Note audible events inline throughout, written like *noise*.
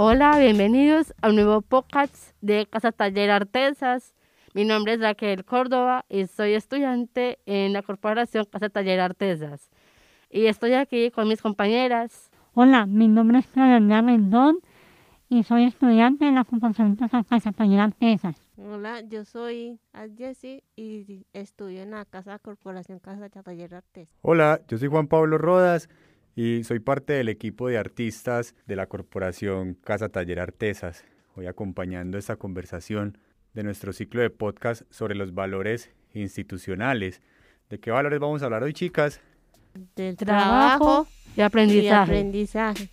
Hola, bienvenidos a un nuevo podcast de Casa Taller Artesas. Mi nombre es Raquel Córdoba y soy estudiante en la Corporación Casa Taller Artesas. Y estoy aquí con mis compañeras. Hola, mi nombre es Claudia Rendón y soy estudiante en la Corporación Casa Taller Artesas. Hola, yo soy Jessie y estudio en la Casa Corporación Casa Taller Artesas. Hola, yo soy Juan Pablo Rodas y soy parte del equipo de artistas de la Corporación Casa Taller Artesas. Hoy acompañando esta conversación de nuestro ciclo de podcast sobre los valores institucionales. ¿De qué valores vamos a hablar hoy, chicas? Del trabajo y aprendizaje. y aprendizaje.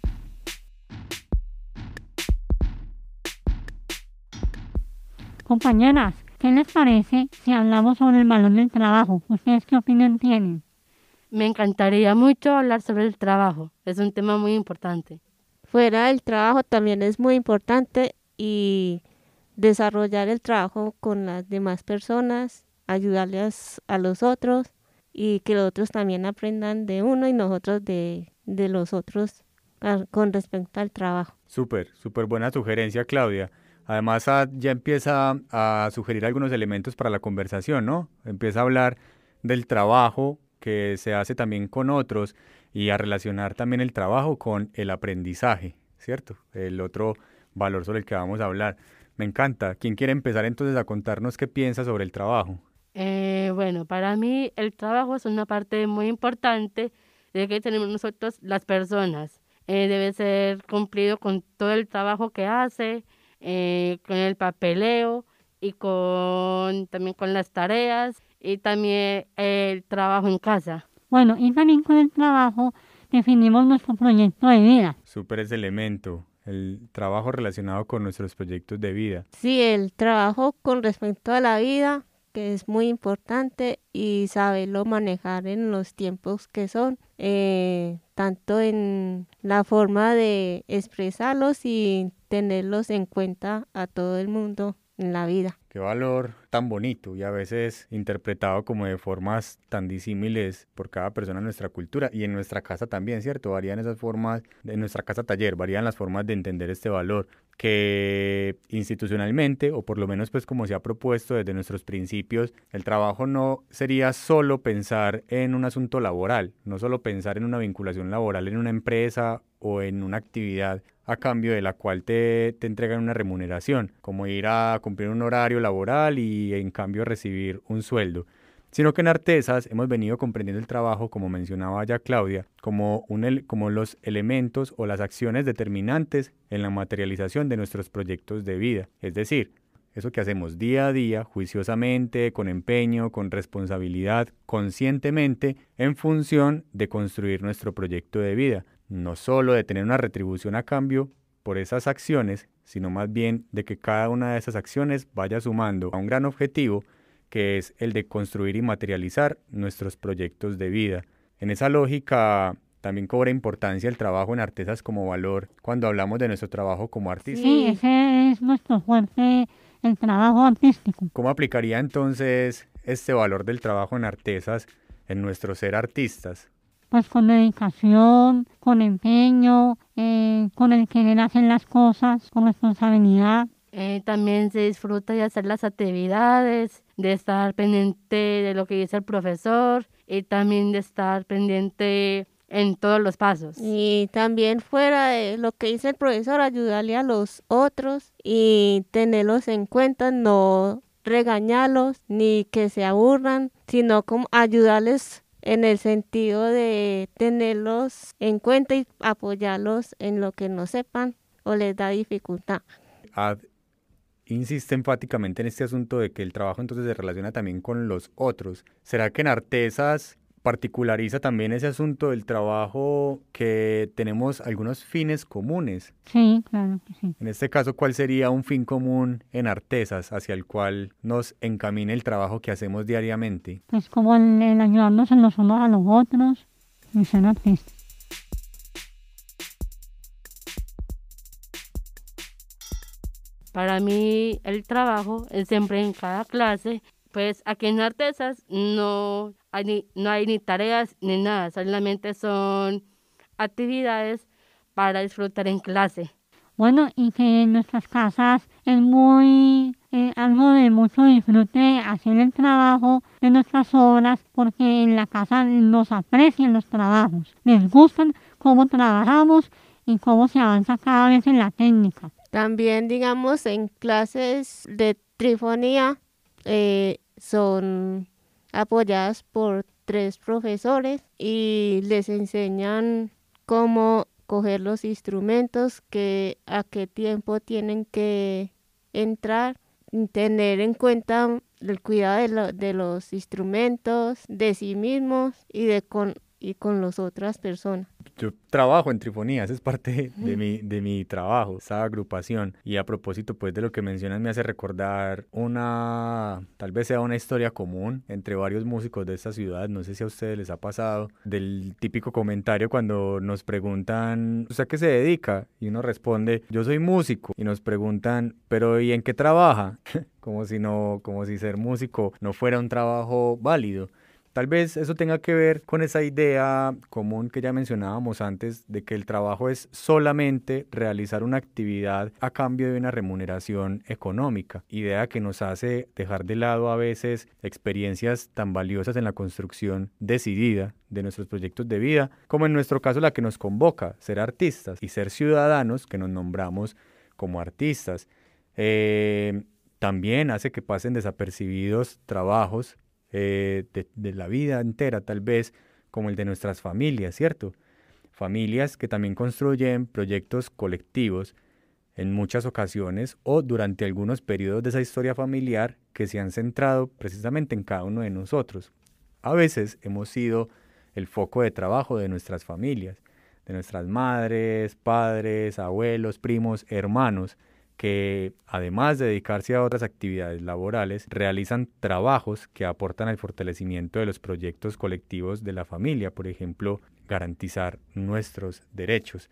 Compañeras, ¿qué les parece si hablamos sobre el valor del trabajo? ¿Ustedes qué opinión tienen? Me encantaría mucho hablar sobre el trabajo. Es un tema muy importante. Fuera del trabajo también es muy importante y desarrollar el trabajo con las demás personas, ayudarles a los otros y que los otros también aprendan de uno y nosotros de, de los otros con respecto al trabajo. Súper, súper buena sugerencia, Claudia. Además, ah, ya empieza a sugerir algunos elementos para la conversación, ¿no? Empieza a hablar del trabajo que se hace también con otros y a relacionar también el trabajo con el aprendizaje, ¿cierto? El otro valor sobre el que vamos a hablar. Me encanta. ¿Quién quiere empezar entonces a contarnos qué piensa sobre el trabajo? Eh, bueno, para mí el trabajo es una parte muy importante de que tenemos nosotros las personas. Eh, debe ser cumplido con todo el trabajo que hace, eh, con el papeleo y con también con las tareas y también el trabajo en casa. Bueno, y también con el trabajo definimos nuestro proyecto de vida. Súper ese elemento, el trabajo relacionado con nuestros proyectos de vida. Sí, el trabajo con respecto a la vida, que es muy importante y saberlo manejar en los tiempos que son, eh, tanto en la forma de expresarlos y tenerlos en cuenta a todo el mundo en la vida. Qué valor tan bonito y a veces interpretado como de formas tan disímiles por cada persona en nuestra cultura y en nuestra casa también, ¿cierto? Varían esas formas, en nuestra casa taller, varían las formas de entender este valor que institucionalmente, o por lo menos pues como se ha propuesto desde nuestros principios, el trabajo no sería solo pensar en un asunto laboral, no solo pensar en una vinculación laboral en una empresa o en una actividad a cambio de la cual te, te entregan una remuneración, como ir a cumplir un horario laboral y en cambio recibir un sueldo, sino que en Artesas hemos venido comprendiendo el trabajo, como mencionaba ya Claudia, como, los elementos o las acciones determinantes en la materialización de nuestros proyectos de vida, es decir, eso que hacemos día a día, juiciosamente, con empeño, con responsabilidad, conscientemente, en función de construir nuestro proyecto de vida, no solo de tener una retribución a cambio por esas acciones, sino más bien de que cada una de esas acciones vaya sumando a un gran objetivo que es el de construir y materializar nuestros proyectos de vida. En esa lógica también cobra importancia el trabajo en Artesas como valor cuando hablamos de nuestro trabajo como artista. Sí, ese es nuestro fuerte, el trabajo artístico. ¿Cómo aplicaría entonces este valor del trabajo en Artesas en nuestro ser artistas? Pues con dedicación, con empeño, eh, con el querer hacer las cosas, con responsabilidad. Eh, también se disfruta de hacer las actividades, de estar pendiente de lo que dice el profesor y también de estar pendiente en todos los pasos. Y también fuera de lo que dice el profesor, ayudarle a los otros y tenerlos en cuenta, no regañarlos ni que se aburran, sino como ayudarles en el sentido de tenerlos en cuenta y apoyarlos en lo que no sepan o les da dificultad. Ad insiste enfáticamente en este asunto de que el trabajo entonces se relaciona también con los otros. ¿Será que en Artesas particulariza también ese asunto del trabajo que tenemos algunos fines comunes? Sí, claro que sí. En este caso, ¿cuál sería un fin común en Artesas hacia el cual nos encamine el trabajo que hacemos diariamente? Pues como el, el ayudarnos en los unos a los otros y ser artistas. Para mí el trabajo es siempre en cada clase. Pues aquí en Artesas no hay ni, no hay ni tareas ni nada, solamente son actividades para disfrutar en clase. Bueno, y que en nuestras casas es muy eh, algo de mucho disfrute hacer el trabajo de nuestras obras porque en la casa nos aprecian los trabajos, les gustan cómo trabajamos y cómo se avanza cada vez en la técnica. También, digamos, en clases de trifonía eh, son apoyadas por tres profesores y les enseñan cómo coger los instrumentos, que a qué tiempo tienen que entrar, tener en cuenta el cuidado de, de los instrumentos, de sí mismos y de con, y con las otras personas yo trabajo en Trifonías, es parte de mi, de mi trabajo, esa agrupación. Y a propósito, pues, de lo que mencionas, me hace recordar una, tal vez sea una historia común entre varios músicos de esta ciudad, no sé si a ustedes les ha pasado, del típico comentario cuando nos preguntan, ¿usted a qué se dedica? Y uno responde, yo soy músico. Y nos preguntan, ¿pero y en qué trabaja? *laughs* como si no, como si ser músico no fuera un trabajo válido. Tal vez eso tenga que ver con esa idea común que ya mencionábamos antes de que el trabajo es solamente realizar una actividad a cambio de una remuneración económica, idea que nos hace dejar de lado a veces experiencias tan valiosas en la construcción decidida de nuestros proyectos de vida, como en nuestro caso la que nos convoca, ser artistas y ser ciudadanos que nos nombramos como artistas. Eh, también hace que pasen desapercibidos trabajos eh, de, la vida entera, tal vez, como el de nuestras familias, ¿cierto? Familias que también construyen proyectos colectivos en muchas ocasiones o durante algunos periodos de esa historia familiar que se han centrado precisamente en cada uno de nosotros. A veces hemos sido el foco de trabajo de nuestras familias, de nuestras madres, padres, abuelos, primos, hermanos, que además de dedicarse a otras actividades laborales, realizan trabajos que aportan al fortalecimiento de los proyectos colectivos de la familia, por ejemplo, garantizar nuestros derechos.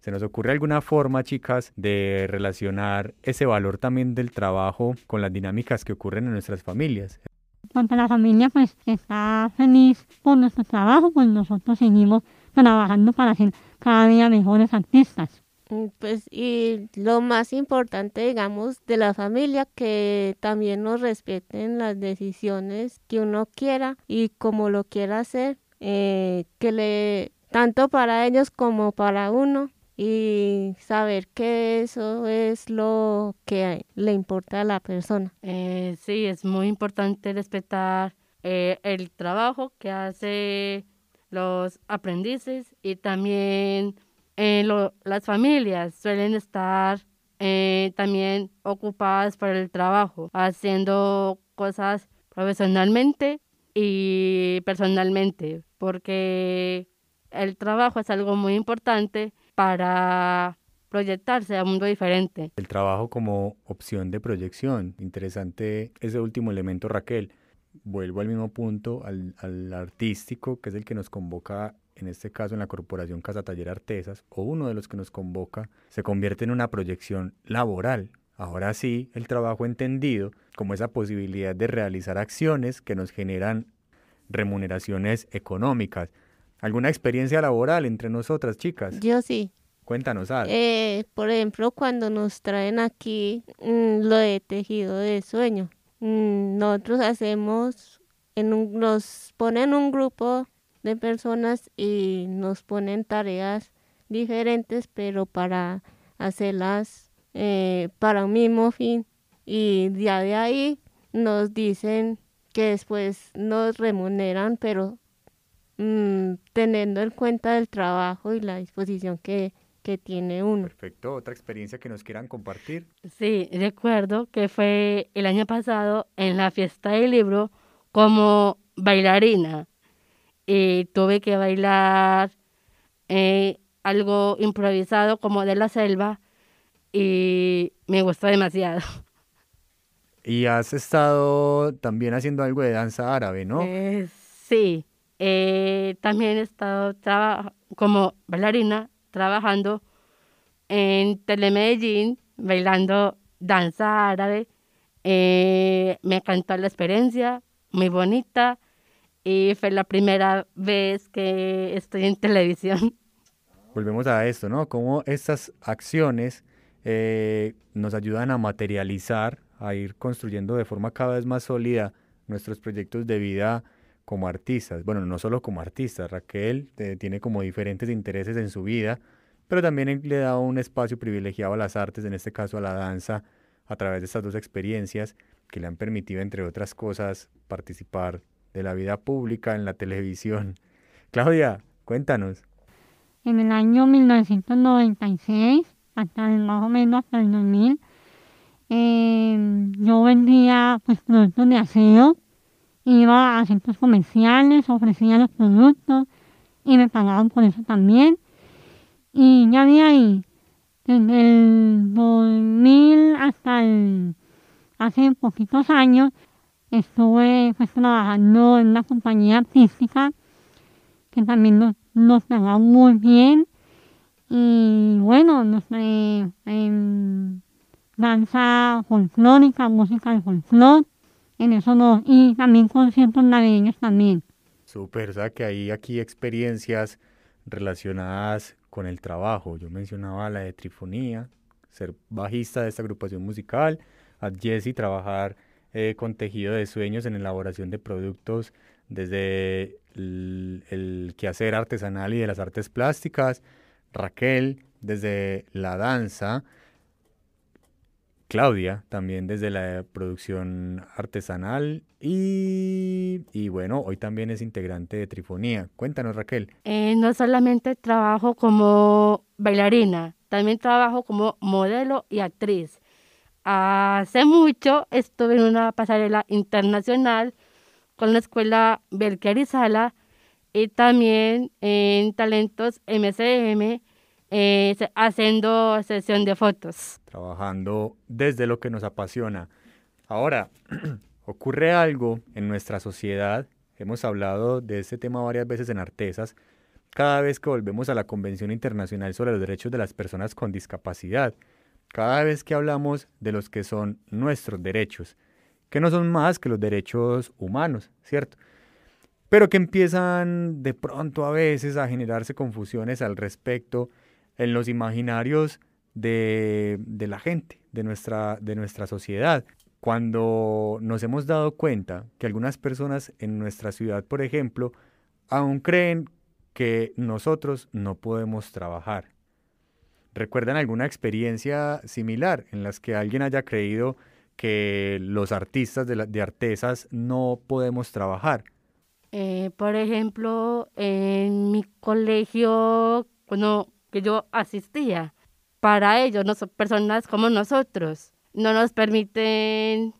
¿Se nos ocurre alguna forma, chicas, de relacionar ese valor también del trabajo con las dinámicas que ocurren en nuestras familias? Cuando la familia pues está feliz por nuestro trabajo, pues nosotros seguimos trabajando para ser cada día mejores artistas. Mm, pues y lo más importante, digamos, de la familia, que también nos respeten las decisiones que uno quiera y como lo quiera hacer, eh, que le, tanto para ellos como para uno, y saber que eso es lo que le importa a la persona. Eh, sí, es muy importante respetar eh, el trabajo que hace los aprendices y también eh, las familias suelen estar eh, también ocupadas por el trabajo, haciendo cosas profesionalmente y personalmente, porque el trabajo es algo muy importante para proyectarse a un mundo diferente. El trabajo como opción de proyección, interesante ese último elemento Raquel. Vuelvo al mismo punto, al, al artístico, que es el que nos convoca en este caso en la Corporación Casa Taller Artesas, o uno de los que nos convoca, se convierte en una proyección laboral. Ahora sí, el trabajo entendido como esa posibilidad de realizar acciones que nos generan remuneraciones económicas. ¿Alguna experiencia laboral entre nosotras, chicas? Yo sí. Cuéntanos algo. Eh, por ejemplo, cuando nos traen aquí mm, lo de tejido de sueño, mm, nosotros hacemos, en un, nos ponen un grupo de personas y nos ponen tareas diferentes, pero para hacerlas eh, para un mismo fin. Y ya de ahí nos dicen que después nos remuneran, pero mm, teniendo en cuenta el trabajo y la disposición que, que tiene uno. Perfecto. ¿Otra experiencia que nos quieran compartir? Sí, recuerdo que fue el año pasado en la fiesta del libro como bailarina y tuve que bailar eh, algo improvisado como de la selva y me gustó demasiado. *laughs* Y has estado también haciendo algo de danza árabe, ¿no? Eh, sí, eh, también he estado como bailarina trabajando en Telemedellín, bailando danza árabe. me encantó la experiencia, muy bonita y fue la primera vez que estoy en televisión. *laughs* Volvemos a esto, ¿no? Cómo estas acciones eh, nos ayudan a materializar, a ir construyendo de forma cada vez más sólida nuestros proyectos de vida como artistas. Bueno, no solo como artistas, Raquel eh, tiene como diferentes intereses en su vida, pero también le da un espacio privilegiado a las artes, en este caso a la danza, a través de estas dos experiencias que le han permitido, entre otras cosas, participar de la vida pública en la televisión. *laughs* Claudia, cuéntanos. En el año 1996, hasta más o menos hasta el 2000, eh, yo vendía pues, productos de aseo, iba a centros comerciales, ofrecía los productos y me pagaban por eso también. Y ya de ahí, desde el 2000 hasta hace poquitos años, estuve pues, trabajando en una compañía artística que también nos, nos muy bien. Y bueno, no sé, en danza folclórica, música de folclore, en eso no, y también conciertos navideños también. Súper, o sea que hay aquí experiencias relacionadas con el trabajo. Yo mencionaba la de trifonía, ser bajista de esta agrupación musical, a Jesse trabajar eh, con tejido de sueños en elaboración de productos desde el, quehacer artesanal y de las artes plásticas, Raquel desde la danza, Claudia también desde la producción artesanal y, y, bueno, hoy también es integrante de Trifonía. Cuéntanos Raquel. Eh, no solamente trabajo como bailarina, también trabajo como modelo y actriz. Hace mucho estuve en una pasarela internacional con la escuela Belquerizala y también en Talentos MCM eh, haciendo sesión de fotos. Trabajando desde lo que nos apasiona. Ahora, *clears throat* ocurre algo en nuestra sociedad, hemos hablado de este tema varias veces en Artesas, cada vez que volvemos a la Convención Internacional sobre los Derechos de las Personas con Discapacidad, cada vez que hablamos de los que son nuestros derechos, que no son más que los derechos humanos, ¿cierto? Pero que empiezan de pronto a veces a generarse confusiones al respecto en los imaginarios de, la gente, de nuestra, de nuestra sociedad. Cuando nos hemos dado cuenta que algunas personas en nuestra ciudad, por ejemplo, aún creen que nosotros no podemos trabajar. ¿Recuerdan alguna experiencia similar en las que alguien haya creído que los artistas de, artesas no podemos trabajar? Eh, por ejemplo, en mi colegio, cuando que yo asistía. Para ellos, no son personas como nosotros. No nos permiten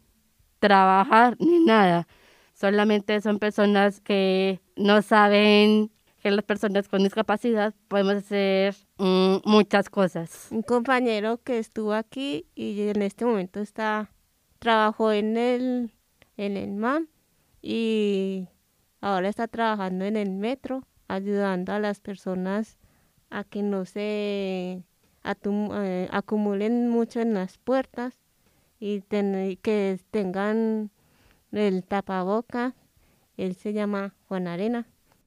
trabajar ni nada. Solamente son personas que no saben que las personas con discapacidad podemos hacer mm, muchas cosas. Un compañero que estuvo aquí y en este momento está trabajó en el en el MAM y ahora está trabajando en el metro ayudando a las personas a que no se eh, acumulen mucho en las puertas y que tengan el tapaboca. Él se llama Juan Arena.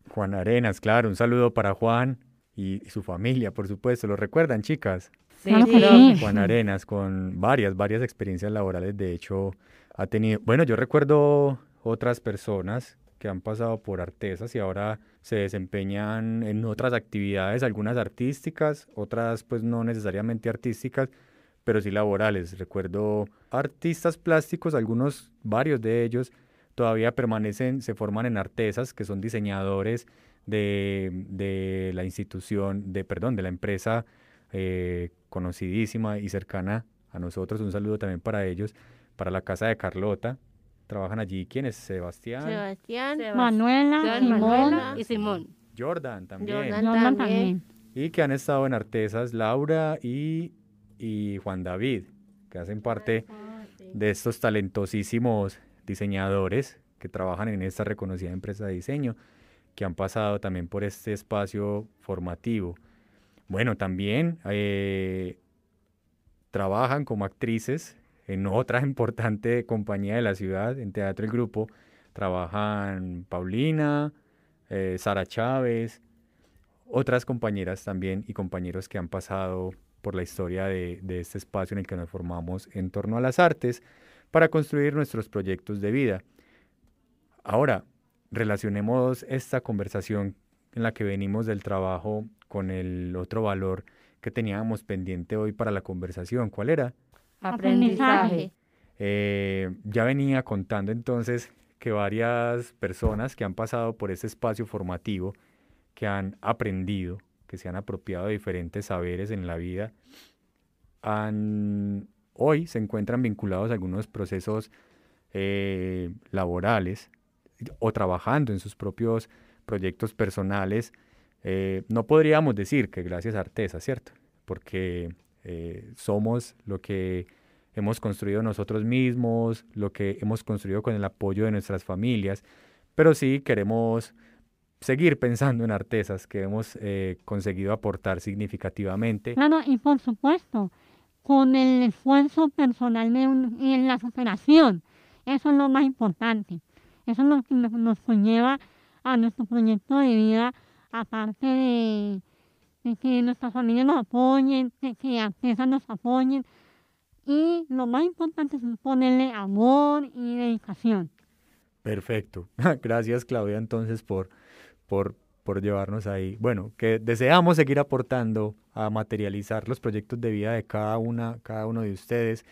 Juan Arenas, claro, un saludo para Juan y, su familia, por supuesto. ¿Lo recuerdan, chicas? Sí, sí. Juan Arenas, con varias, varias experiencias laborales, de hecho, ha tenido, bueno, yo recuerdo otras personas que han pasado por artesas y ahora se desempeñan en otras actividades, algunas artísticas, otras pues no necesariamente artísticas, pero sí laborales. Recuerdo artistas plásticos, algunos, varios de ellos todavía permanecen, se forman en artesas, que son diseñadores de, de la institución, de, perdón, de la empresa eh, conocidísima y cercana a nosotros. Un saludo también para ellos, para la casa de Carlota, Trabajan allí, ¿quiénes? Sebastián. Sebastián, Manuela, y Simón. Jordan también. Jordan Jordan también. también. Y que han estado en Artesas Laura y, y Juan David, que hacen parte de estos talentosísimos diseñadores que trabajan en esta reconocida empresa de diseño, que han pasado también por este espacio formativo. Bueno, también eh, trabajan como actrices en otra *laughs* importante compañía de la ciudad, en Teatro El Grupo, trabajan Paulina, eh, Sara Chávez, otras compañeras también y compañeros que han pasado por la historia de, de este espacio en el que nos formamos en torno a las artes para construir nuestros proyectos de vida. Ahora, relacionemos esta conversación en la que venimos del trabajo con el otro valor que teníamos pendiente hoy para la conversación. ¿Cuál era? Aprendizaje. Eh, ya venía contando entonces que varias personas que han pasado por este espacio formativo, que han aprendido, que se han apropiado de diferentes saberes en la vida, han, hoy se encuentran vinculados a algunos procesos eh, laborales o trabajando en sus propios proyectos personales. Eh, no podríamos decir que gracias a Artesa, ¿cierto? Porque eh, somos lo que hemos construido nosotros mismos, lo que hemos construido con el apoyo de nuestras familias, pero sí queremos seguir pensando en artesas que hemos eh, conseguido aportar significativamente. Claro, y por supuesto, con el esfuerzo personal de un- y en la superación. Eso es lo más importante. Eso es lo que nos, conlleva a nuestro proyecto de vida, aparte de, de que nuestras familias nos apoyen, de que artesas nos apoyen. Y lo más importante es ponerle amor y dedicación. Perfecto. *laughs* Gracias Claudia entonces por, por, por llevarnos ahí. Bueno, que deseamos seguir aportando a materializar los proyectos de vida de cada una, cada uno de ustedes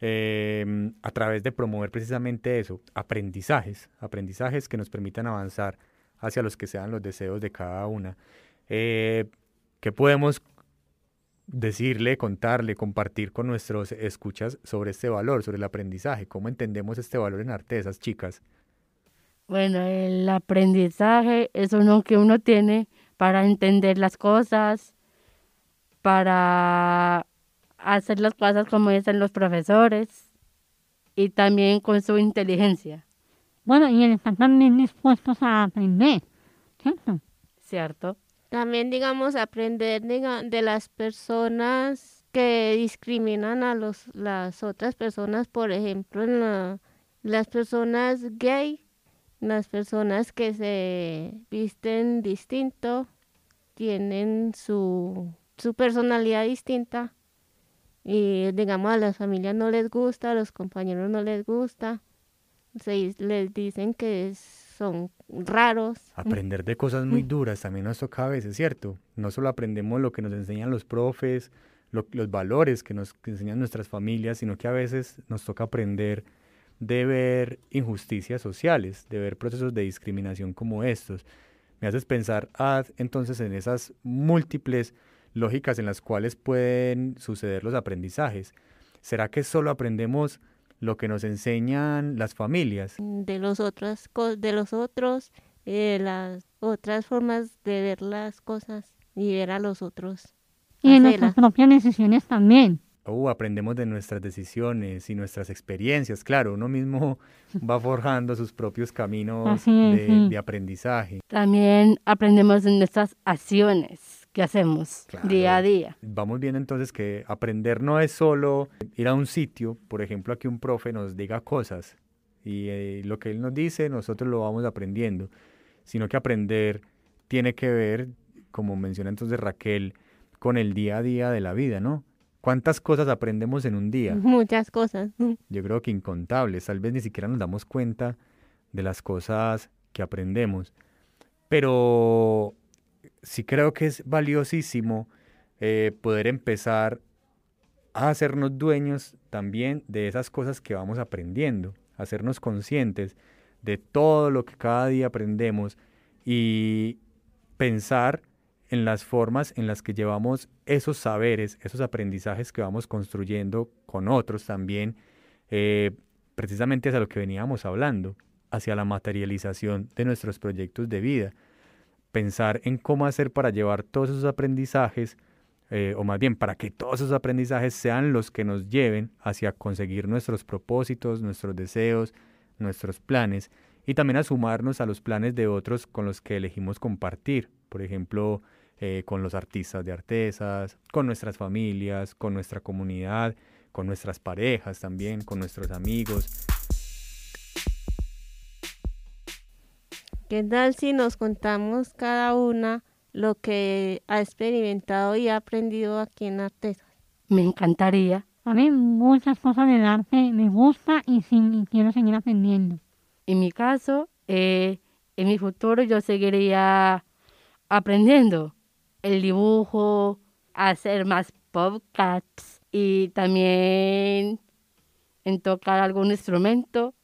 eh, a través de promover precisamente eso, aprendizajes, aprendizajes que nos permitan avanzar hacia los que sean los deseos de cada una. Eh, ¿Qué podemos decirle, contarle, compartir con nuestros escuchas sobre este valor, sobre el aprendizaje? ¿Cómo entendemos este valor en artesas, chicas? Bueno, el aprendizaje es uno que uno tiene para entender las cosas, para hacer las cosas como dicen los profesores y también con su inteligencia, Bueno, y el estar también dispuestos a aprender, ¿cierto? ¿cierto? También, digamos, aprender diga- de las personas que discriminan a los, las otras personas, por ejemplo, en la- las personas gay, las personas que se visten distinto, tienen su, su personalidad distinta y, digamos, a las familias no les gusta, a los compañeros no les gusta, se, les dicen que son raros. Aprender de cosas muy *laughs* duras también nos toca a veces, ¿cierto? No solo aprendemos lo que nos enseñan los profes, lo- los valores que nos que enseñan nuestras familias, sino que a veces nos toca aprender de ver injusticias sociales, de ver procesos de discriminación como estos. Me haces pensar ah, entonces en esas múltiples lógicas en las cuales pueden suceder los aprendizajes. ¿Será que solo aprendemos lo que nos enseñan las familias? de los otros de los otros eh, las otras formas de ver las cosas y ver a los otros Y de hacerlas. nuestras propias decisiones también. Uh, aprendemos de nuestras decisiones y nuestras experiencias. Claro, uno mismo *laughs* va forjando sus propios caminos es, de, sí. de aprendizaje. También aprendemos de nuestras acciones que hacemos Claro. día a día. Vamos viendo entonces que aprender no es solo ir a un sitio, por ejemplo, a que un profe nos diga cosas y eh, lo que él nos dice nosotros lo vamos aprendiendo, sino que aprender tiene que ver, como menciona entonces Raquel, con el día a día de la vida, ¿no? ¿Cuántas cosas aprendemos en un día? *laughs* muchas cosas *laughs* Yo creo que incontables, tal vez ni siquiera nos damos cuenta de las cosas que aprendemos, pero sí creo que es valiosísimo eh, poder empezar a hacernos dueños también de esas cosas que vamos aprendiendo, hacernos conscientes de todo lo que cada día aprendemos y pensar en las formas en las que llevamos esos saberes, esos aprendizajes que vamos construyendo con otros también, eh, precisamente hacia lo que veníamos hablando, hacia la materialización de nuestros proyectos de vida. Pensar en cómo hacer para llevar todos esos aprendizajes, eh, o más bien para que todos esos aprendizajes sean los que nos lleven hacia conseguir nuestros propósitos, nuestros deseos, nuestros planes, y también a sumarnos a los planes de otros con los que elegimos compartir, por ejemplo, eh, con los artistas de artesas, con nuestras familias, con nuestra comunidad, con nuestras parejas también, con nuestros amigos. Qué tal si nos contamos cada una lo que ha experimentado y ha aprendido aquí en Artesas me encantaría. A mí muchas cosas del arte me gusta y, quiero seguir aprendiendo. En mi caso, eh, en mi futuro yo seguiría aprendiendo el dibujo, hacer más podcasts y también en tocar algún instrumento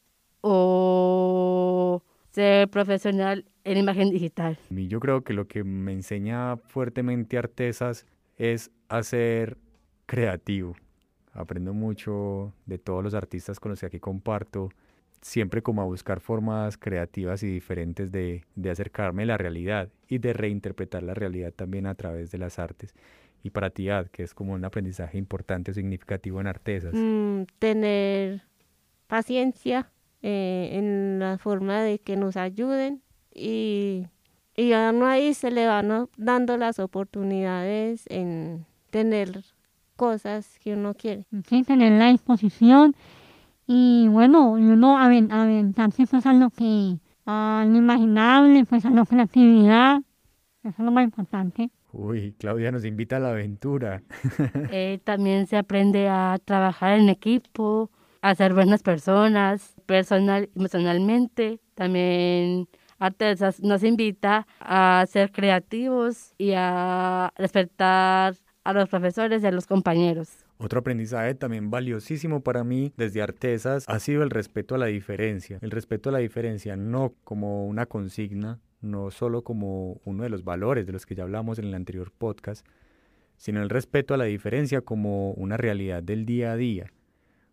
o ser profesional en imagen digital. Yo creo que lo que me enseña fuertemente Artesas es a ser creativo. Aprendo mucho de todos los artistas con los que aquí comparto, siempre como a buscar formas creativas y diferentes de, de acercarme a la realidad y de reinterpretar la realidad también a través de las artes. Y para ti, Ad, que es como un aprendizaje importante o significativo en Artesas. Mm, tener paciencia eh, en la forma de que nos ayuden y, y a uno ahí se le van dando las oportunidades en tener cosas que uno quiere. Sí, tener la disposición y bueno, y uno aven- aventarse pues a lo que, a lo imaginable, pues a la creatividad. Eso es lo más importante. Uy, Claudia nos invita a la aventura. *laughs* Eh, también se aprende a trabajar en equipo, a ser buenas personas, personal, emocionalmente. También Artesas nos invita a ser creativos y a respetar a los profesores y a los compañeros. Otro aprendizaje también valiosísimo para mí desde Artesas ha sido el respeto a la diferencia. El respeto a la diferencia no como una consigna, no solo como uno de los valores de los que ya hablamos en el anterior podcast, sino el respeto a la diferencia como una realidad del día a día,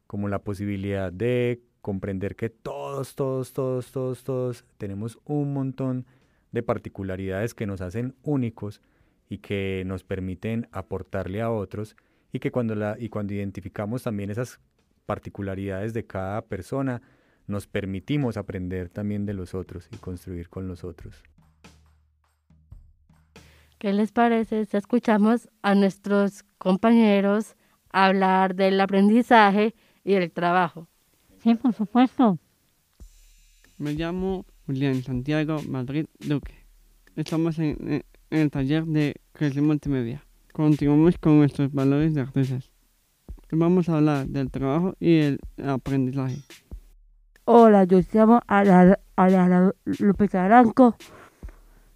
como la posibilidad de comprender que todos, todos, todos, todos, todos tenemos un montón de particularidades que nos hacen únicos y que nos permiten aportarle a otros y que cuando, la, y cuando identificamos también esas particularidades de cada persona, nos permitimos aprender también de los otros y construir con los otros. ¿Qué les parece si escuchamos a nuestros compañeros hablar del aprendizaje y el trabajo? Sí, por supuesto. Me llamo Julián Santiago Madrid Duque. Estamos en, en- en el taller de creación multimedia. Continuamos con nuestros valores de artesas. Hoy Vamos a hablar del trabajo y el aprendizaje. Hola, yo me llamo Ana, Ana López Aranco.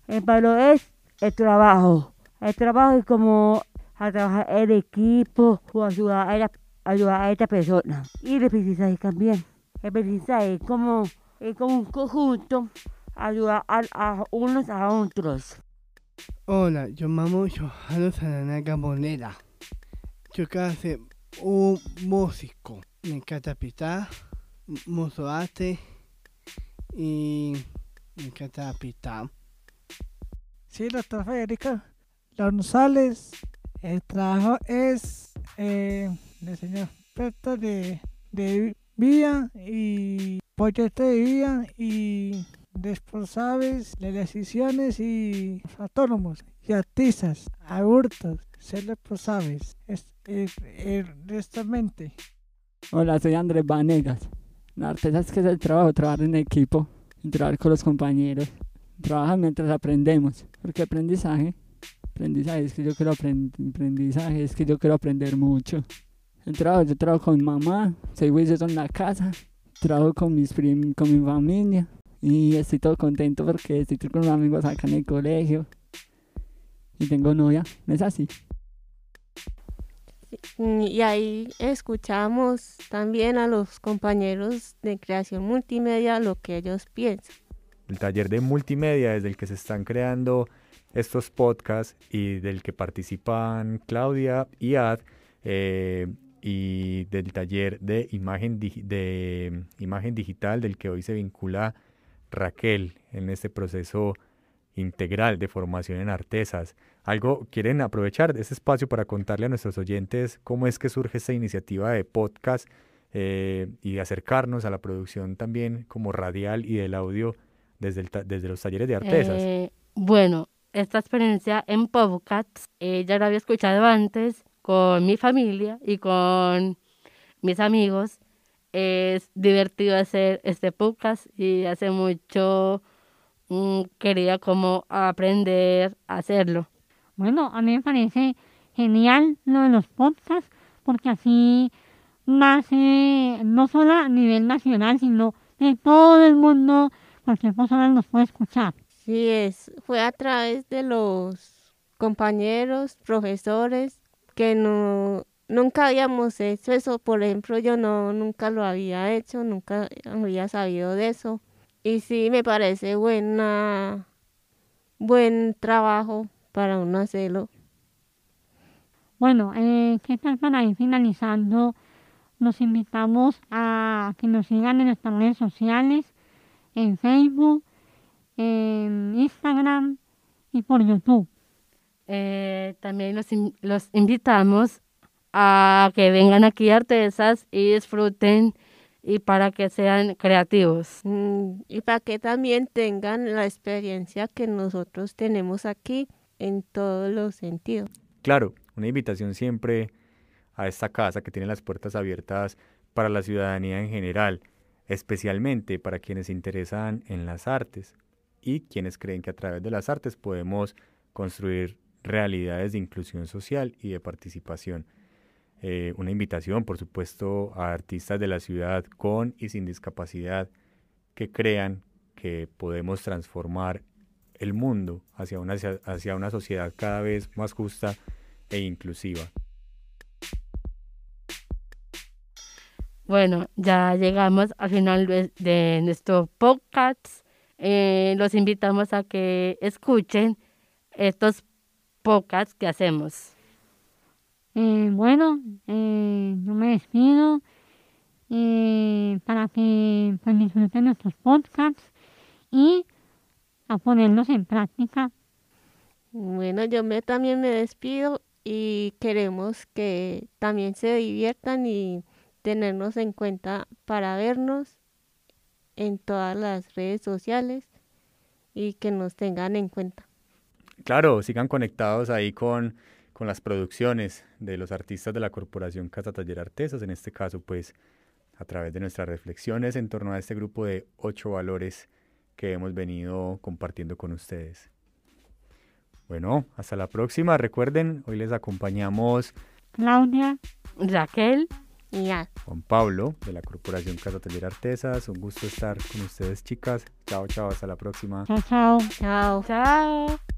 El valor es el trabajo. El trabajo es como a trabajar en equipo o ayudar a, la- ayudar a esta persona. Y el aprendizaje también. El aprendizaje es como, es como un conjunto, ayudar a, a unos a otros. Hola, yo me llamo Johanna Sananaga Moneda. Yo quiero ser un músico. Me encanta pintar, mucho arte y me encanta pintar. Sí, doctor Federico González. El trabajo es eh, diseño experto de, de vía y proyecto de vía y responsables de decisiones y autónomos y artistas, adultos, ser responsables, es, es, es. Hola, soy Andrés Vanegas. La artesa es que es el trabajo, trabajar en equipo, trabajar con los compañeros, trabajar mientras aprendemos. Porque aprendizaje, aprendizaje es que yo quiero aprender, aprendizaje es que yo quiero aprender mucho. El trabajo, yo trabajo con mamá, soy juicioso en la casa, trabajo con mis prim, con mi familia y estoy todo contento porque estoy con unos amigos acá en el colegio y tengo novia, es así. Y ahí escuchamos también a los compañeros de creación multimedia lo que ellos piensan. El taller de multimedia desde el que se están creando estos podcasts y del que participan Claudia y Ad eh, y del taller de imagen, de imagen digital del que hoy se vincula Raquel en este proceso integral de formación en artesas. ¿Algo quieren aprovechar este espacio para contarle a nuestros oyentes cómo es que surge esta iniciativa de podcast eh, y acercarnos a la producción también como radial y del audio desde, desde los talleres de artesas? Eh, bueno, esta experiencia en podcasts eh, ya la había escuchado antes con mi familia y con mis amigos. Es divertido hacer este podcast y hace mucho mm, quería como aprender a hacerlo. Bueno, a mí me parece genial lo de los podcasts porque así más, eh, no solo a nivel nacional, sino de todo el mundo, cualquier persona nos puede escuchar. Sí, es, fue a través de los compañeros, profesores, que no, nunca habíamos hecho eso. Por ejemplo, yo no, nunca lo había hecho, nunca había sabido de eso. Y sí, me parece buena, buen trabajo para uno hacerlo. Bueno, eh, ¿qué tal para ir finalizando? Los invitamos a que nos sigan en nuestras redes sociales, en Facebook, en Instagram y por YouTube. Eh, también los, in- los invitamos a que vengan aquí a Artesas y disfruten y para que sean creativos. Mm, y para que también tengan la experiencia que nosotros tenemos aquí en todos los sentidos. Claro, una invitación siempre a esta casa que tiene las puertas abiertas para la ciudadanía en general, especialmente para quienes se interesan en las artes y quienes creen que a través de las artes podemos construir realidades de inclusión social y de participación. Eh, una invitación, por supuesto, a artistas de la ciudad con y sin discapacidad que crean que podemos transformar el mundo hacia una, hacia una sociedad cada vez más justa e inclusiva. Bueno, ya llegamos al final de, nuestro podcast. Eh, los invitamos a que escuchen estos podcasts que hacemos. Eh, bueno, eh, yo me despido eh, para que pues, disfruten nuestros podcasts y a ponerlos en práctica. Bueno, yo me, también me despido y queremos que también se diviertan y tenernos en cuenta para vernos en todas las redes sociales y que nos tengan en cuenta. Claro, sigan conectados ahí con, con las producciones de los artistas de la Corporación Casa Taller Artesas, en este caso pues a través de nuestras reflexiones en torno a este grupo de ocho valores que hemos venido compartiendo con ustedes. Bueno, hasta la próxima. Recuerden, hoy les acompañamos Claudia, Raquel, Y. Juan Pablo de la Corporación Casa Taller Artesas. Un gusto estar con ustedes, chicas. Chao, chao, hasta la próxima. chao, chao. Chao. chao.